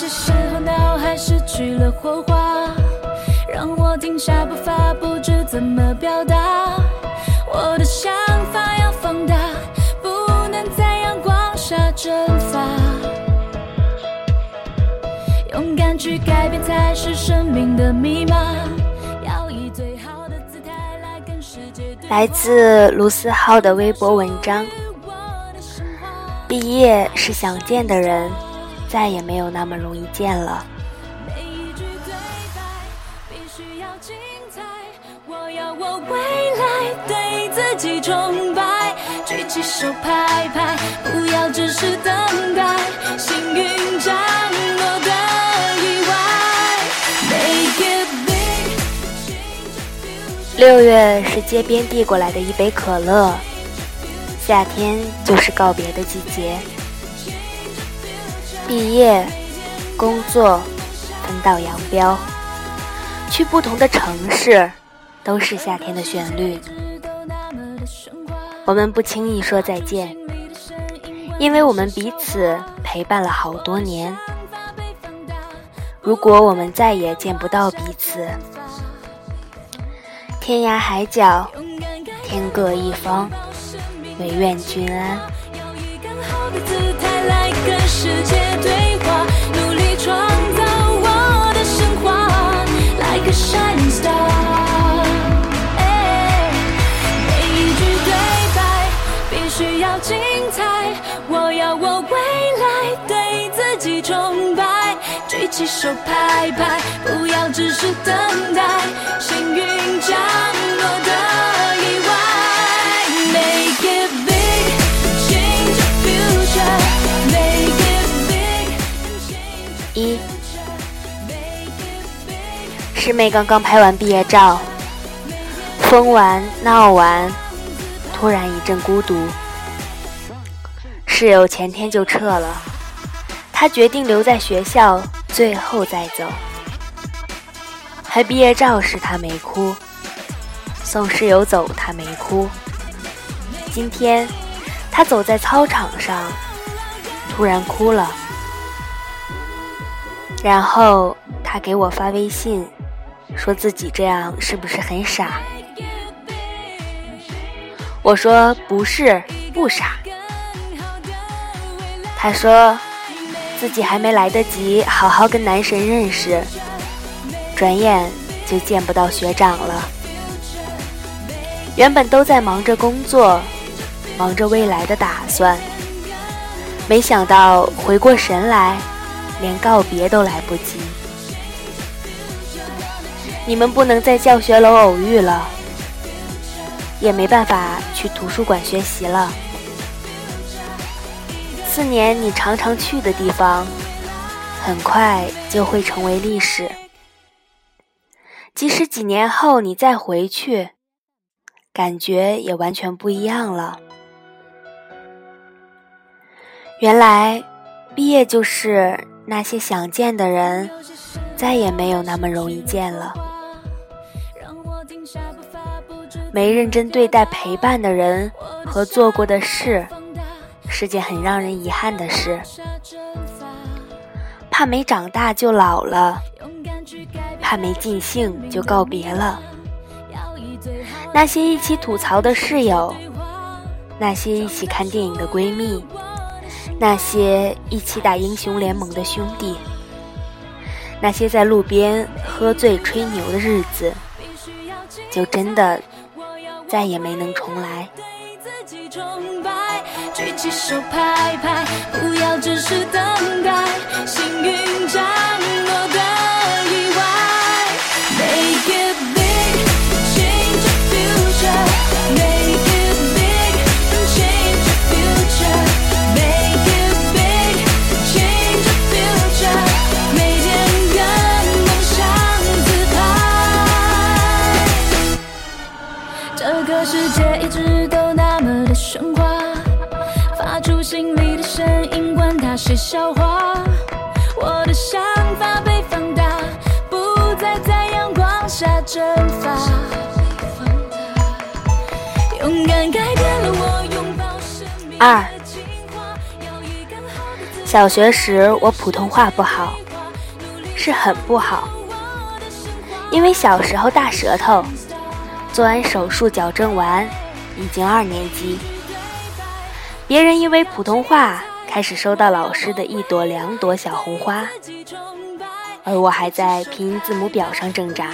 些时候脑海失去了火花，让我停下步伐，不知怎么表达。我的想法要放大，不能在阳光下蒸发。勇敢去改变才是生命的密码。要以最好的姿态来跟世界。来自卢思浩的微博文章：毕业是想见的人，再也没有那么容易见了。每一句对白必须要精彩，我要我未来对自己崇拜，举起手拍拍，不要只是等待，幸运降落的意外。Make it big, change the future. 六月是街边递过来的一杯可乐，夏天就是告别的季节。毕业、工作、分道扬镳，去不同的城市，都是夏天的旋律。我们不轻易说再见，因为我们彼此陪伴了好多年。如果我们再也见不到彼此，天涯海角，天各一方，唯愿君安。来跟世界对话，努力创造我的神话，like a shining star。哎每一句对白必须要精彩，我要我未来对自己崇拜，举起手拍拍，不要只是等待，幸运降落的师妹刚刚拍完毕业照，疯完闹完，突然一阵孤独。室友前天就撤了，她决定留在学校，最后再走。拍毕业照时她没哭，送室友走她没哭。今天她走在操场上，突然哭了。然后她给我发微信，说自己这样是不是很傻？我说不是，不傻。他说自己还没来得及好好跟男神认识，转眼就见不到学长了。原本都在忙着工作，忙着未来的打算，没想到回过神来，连告别都来不及。你们不能在教学楼偶遇了，也没办法去图书馆学习了。四年你常常去的地方，很快就会成为历史。即使几年后你再回去，感觉也完全不一样了。原来，毕业就是那些想见的人，再也没有那么容易见了。没认真对待陪伴的人和做过的事，是件很让人遗憾的事。怕没长大就老了，怕没尽兴就告别了。那些一起吐槽的室友，那些一起看电影的闺蜜，那些一起打英雄联盟的兄弟，那些在路边喝醉吹牛的日子，就真的再也没能重来。对自己崇拜，举起手拍拍，不要只是等待，幸运降临二，小学时我普通话不好，是很不好，因为小时候大舌头，做完手术矫正完，已经二年级。别人因为普通话开始收到老师的一朵两朵小红花，而我还在拼音字母表上挣扎。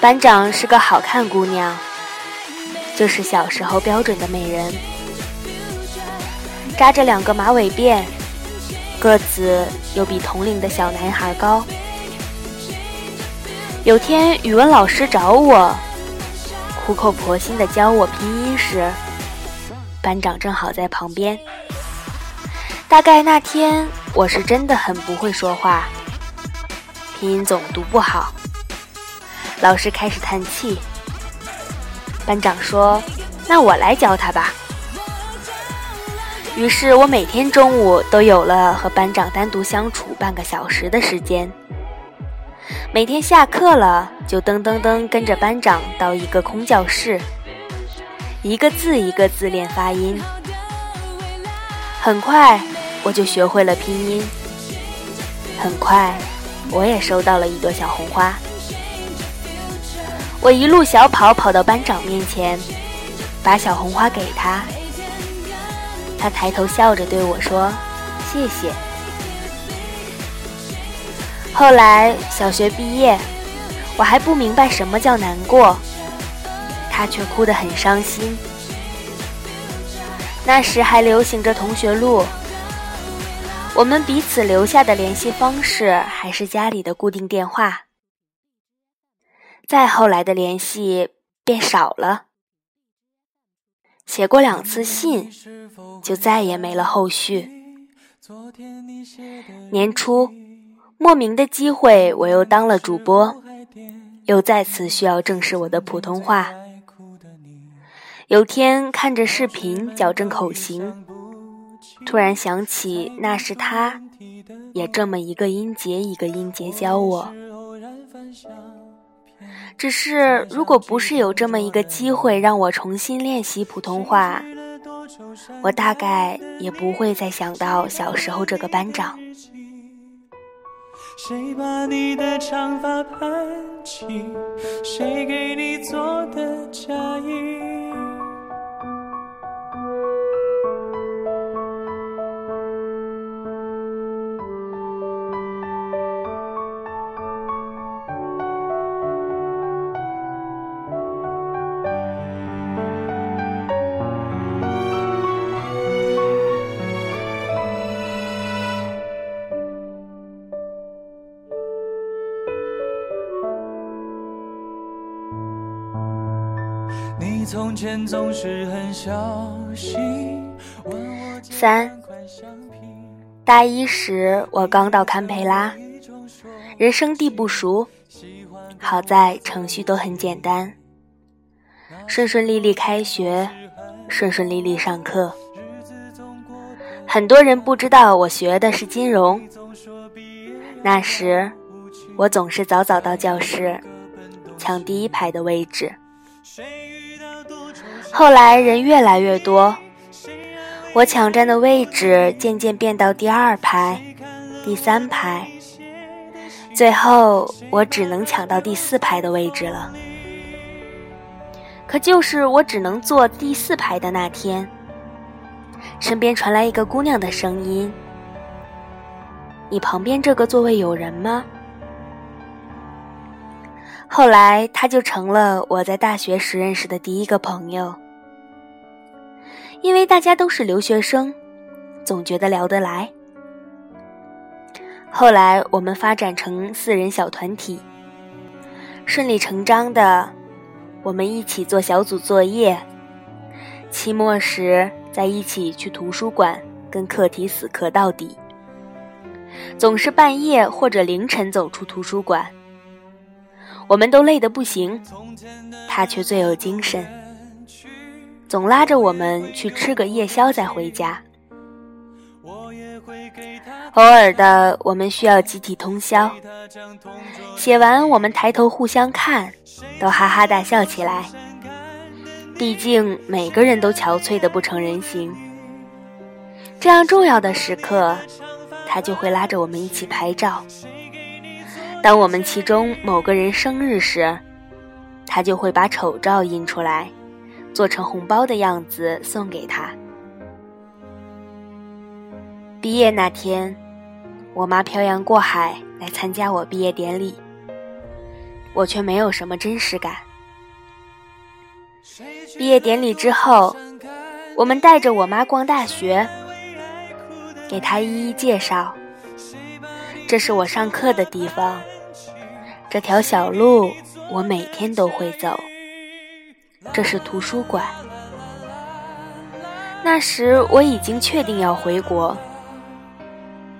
班长是个好看姑娘，就是小时候标准的美人，扎着两个马尾辫，个子又比同龄的小男孩高。有天语文老师找我，苦口婆心的教我拼音时，班长正好在旁边。大概那天我是真的很不会说话，拼音总读不好。老师开始叹气，班长说：“那我来教他吧。”于是我每天中午都有了和班长单独相处半个小时的时间。每天下课了，就噔噔噔跟着班长到一个空教室，一个字一个字练发音。很快我就学会了拼音，很快我也收到了一朵小红花。我一路小跑跑到班长面前，把小红花给他。他抬头笑着对我说：“谢谢。”后来小学毕业，我还不明白什么叫难过，他却哭得很伤心。那时还流行着同学录，我们彼此留下的联系方式还是家里的固定电话。再后来的联系变少了，写过两次信，就再也没了后续。年初，莫名的机会，我又当了主播，又再次需要正视我的普通话。有天看着视频矫正口型，突然想起那是他，也这么一个音节一个音节教我。只是，如果不是有这么一个机会让我重新练习普通话，我大概也不会再想到小时候这个班长。谁把你的长发盘起？谁给你做的嫁衣？前总是很小心。三，大一时我刚到堪培拉，人生地不熟，好在程序都很简单，顺顺利利开学，顺顺利利上课。很多人不知道我学的是金融，那时我总是早早到教室，抢第一排的位置。后来人越来越多，我抢占的位置渐渐变到第二排、第三排，最后我只能抢到第四排的位置了。可就是我只能坐第四排的那天，身边传来一个姑娘的声音：“你旁边这个座位有人吗？”后来，他就成了我在大学时认识的第一个朋友。因为大家都是留学生，总觉得聊得来。后来我们发展成四人小团体，顺理成章的，我们一起做小组作业，期末时在一起去图书馆跟课题死磕到底，总是半夜或者凌晨走出图书馆。我们都累得不行，他却最有精神，总拉着我们去吃个夜宵再回家。偶尔的，我们需要集体通宵，写完我们抬头互相看，都哈哈大笑起来。毕竟每个人都憔悴的不成人形，这样重要的时刻，他就会拉着我们一起拍照。当我们其中某个人生日时，他就会把丑照印出来，做成红包的样子送给他。毕业那天，我妈漂洋过海来参加我毕业典礼，我却没有什么真实感。毕业典礼之后，我们带着我妈逛大学，给她一一介绍。这是我上课的地方，这条小路我每天都会走。这是图书馆。那时我已经确定要回国，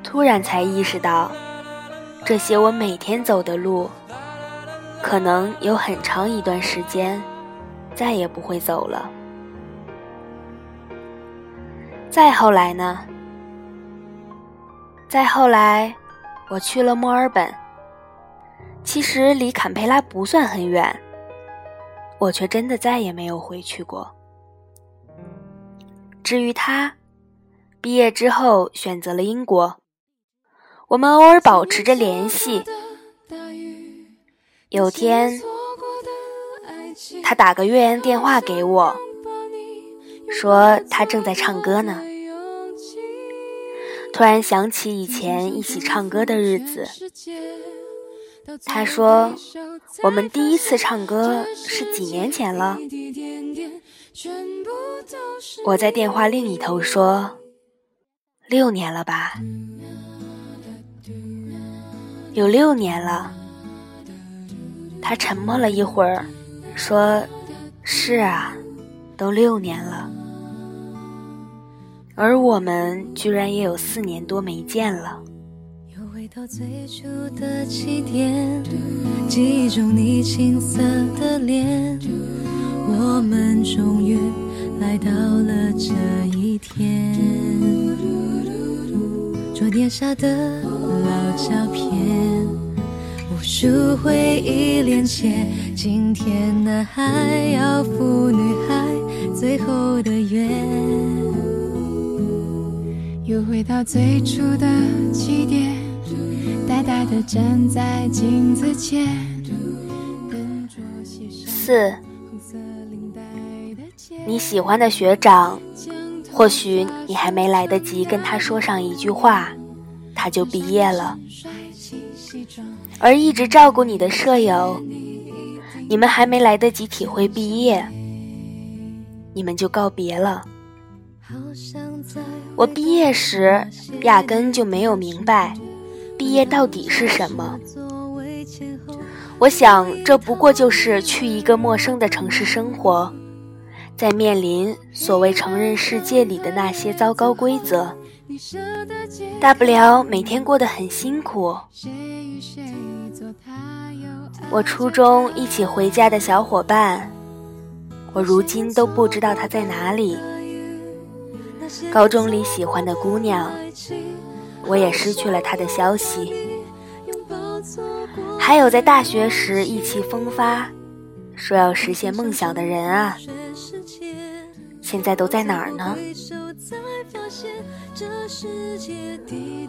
突然才意识到，这些我每天走的路，可能有很长一段时间再也不会走了。再后来呢？再后来。我去了墨尔本，其实离坎培拉不算很远，我却真的再也没有回去过。至于他，毕业之后选择了英国，我们偶尔保持着联系。有天，他打个越洋电话给我，说他正在唱歌呢。突然想起以前一起唱歌的日子，他说：“我们第一次唱歌是几年前了。”我在电话另一头说：“六年了吧？有六年了。”他沉默了一会儿，说：“是啊，都六年了。”而我们居然也有四年多没见了。又回到最初的起点，记忆中你青涩的脸，我们终于来到了这一天。桌垫下的老照片，无数回忆连接，今天的还要赴女孩最后的约。又回到最初的起点，呆呆的站在镜子前。四，你喜欢的学长，或许你还没来得及跟他说上一句话，他就毕业了。而一直照顾你的舍友，你们还没来得及体会毕业，你们就告别了。我毕业时压根就没有明白，毕业到底是什么。我想，这不过就是去一个陌生的城市生活，在面临所谓成人世界里的那些糟糕规则，大不了每天过得很辛苦。我初中一起回家的小伙伴，我如今都不知道他在哪里。高中里喜欢的姑娘，我也失去了她的消息。还有在大学时意气风发，说要实现梦想的人啊，现在都在哪儿呢？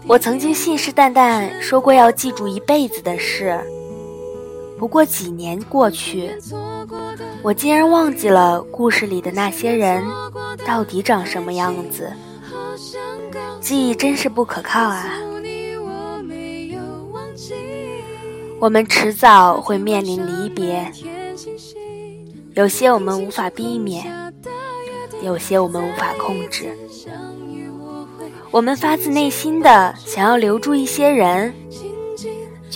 我曾经信誓旦旦说过要记住一辈子的事，不过几年过去，我竟然忘记了故事里的那些人。到底长什么样子？记忆真是不可靠啊！我们迟早会面临离别，有些我们无法避免，有些我们无法控制。我们发自内心的想要留住一些人，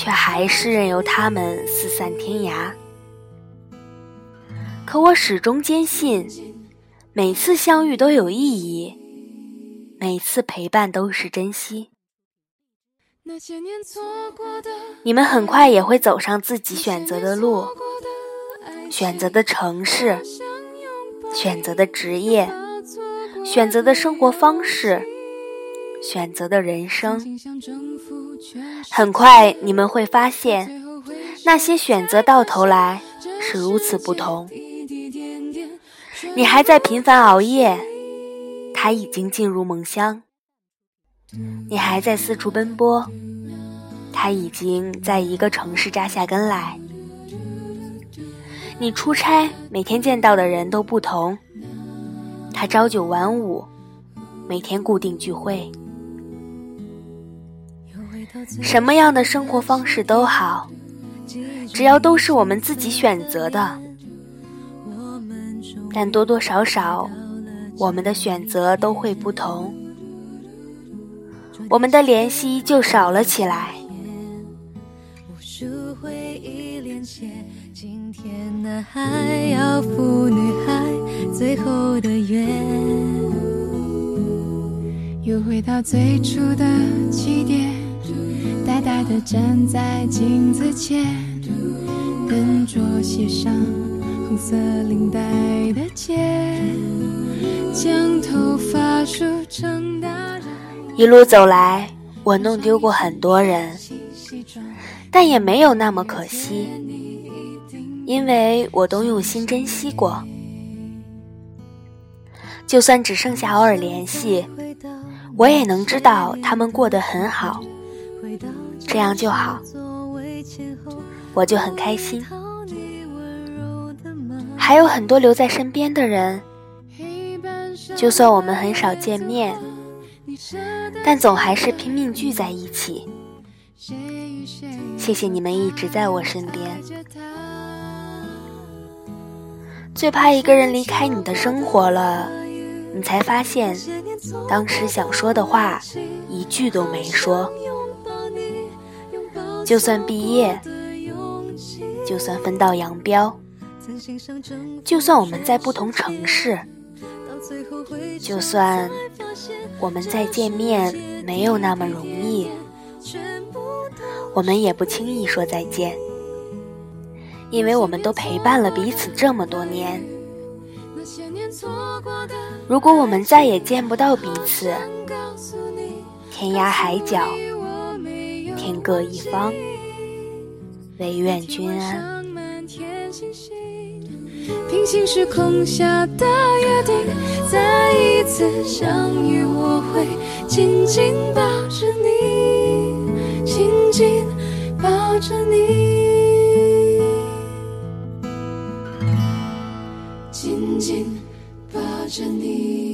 却还是任由他们四散天涯。可我始终坚信。每次相遇都有意义，每次陪伴都是珍惜。你们很快也会走上自己选择的路，选择的城市，选择的职业，选择的生活方式，选择的人生。很快你们会发现，那些选择到头来是如此不同。你还在频繁熬夜，他已经进入梦乡。你还在四处奔波，他已经在一个城市扎下根来。你出差，每天见到的人都不同，他朝九晚五，每天固定聚会。什么样的生活方式都好，只要都是我们自己选择的。但多多少少，我们的选择都会不同，我们的联系就少了起来。今天男孩要赴女孩最后的约又回到最初的起点。呆呆地站在镜子前，笨拙写上红色领带的结，将头发梳成大人。一路走来，我弄丢过很多人，但也没有那么可惜，因为我都用心珍惜过。就算只剩下偶尔联系，我也能知道他们过得很好。这样就好，我就很开心。还有很多留在身边的人，就算我们很少见面，但总还是拼命聚在一起。谢谢你们一直在我身边。最怕一个人离开你的生活了，你才发现，当时想说的话，一句都没说。就算毕业，就算分道扬镳，就算我们在不同城市，就算我们再见面没有那么容易，我们也不轻易说再见，因为我们都陪伴了彼此这么多年。如果我们再也见不到彼此，天涯海角。天各一方，唯愿君安。平行时空下的约定，再一次相遇，我会紧紧抱着你，紧紧抱着你，紧紧抱着你。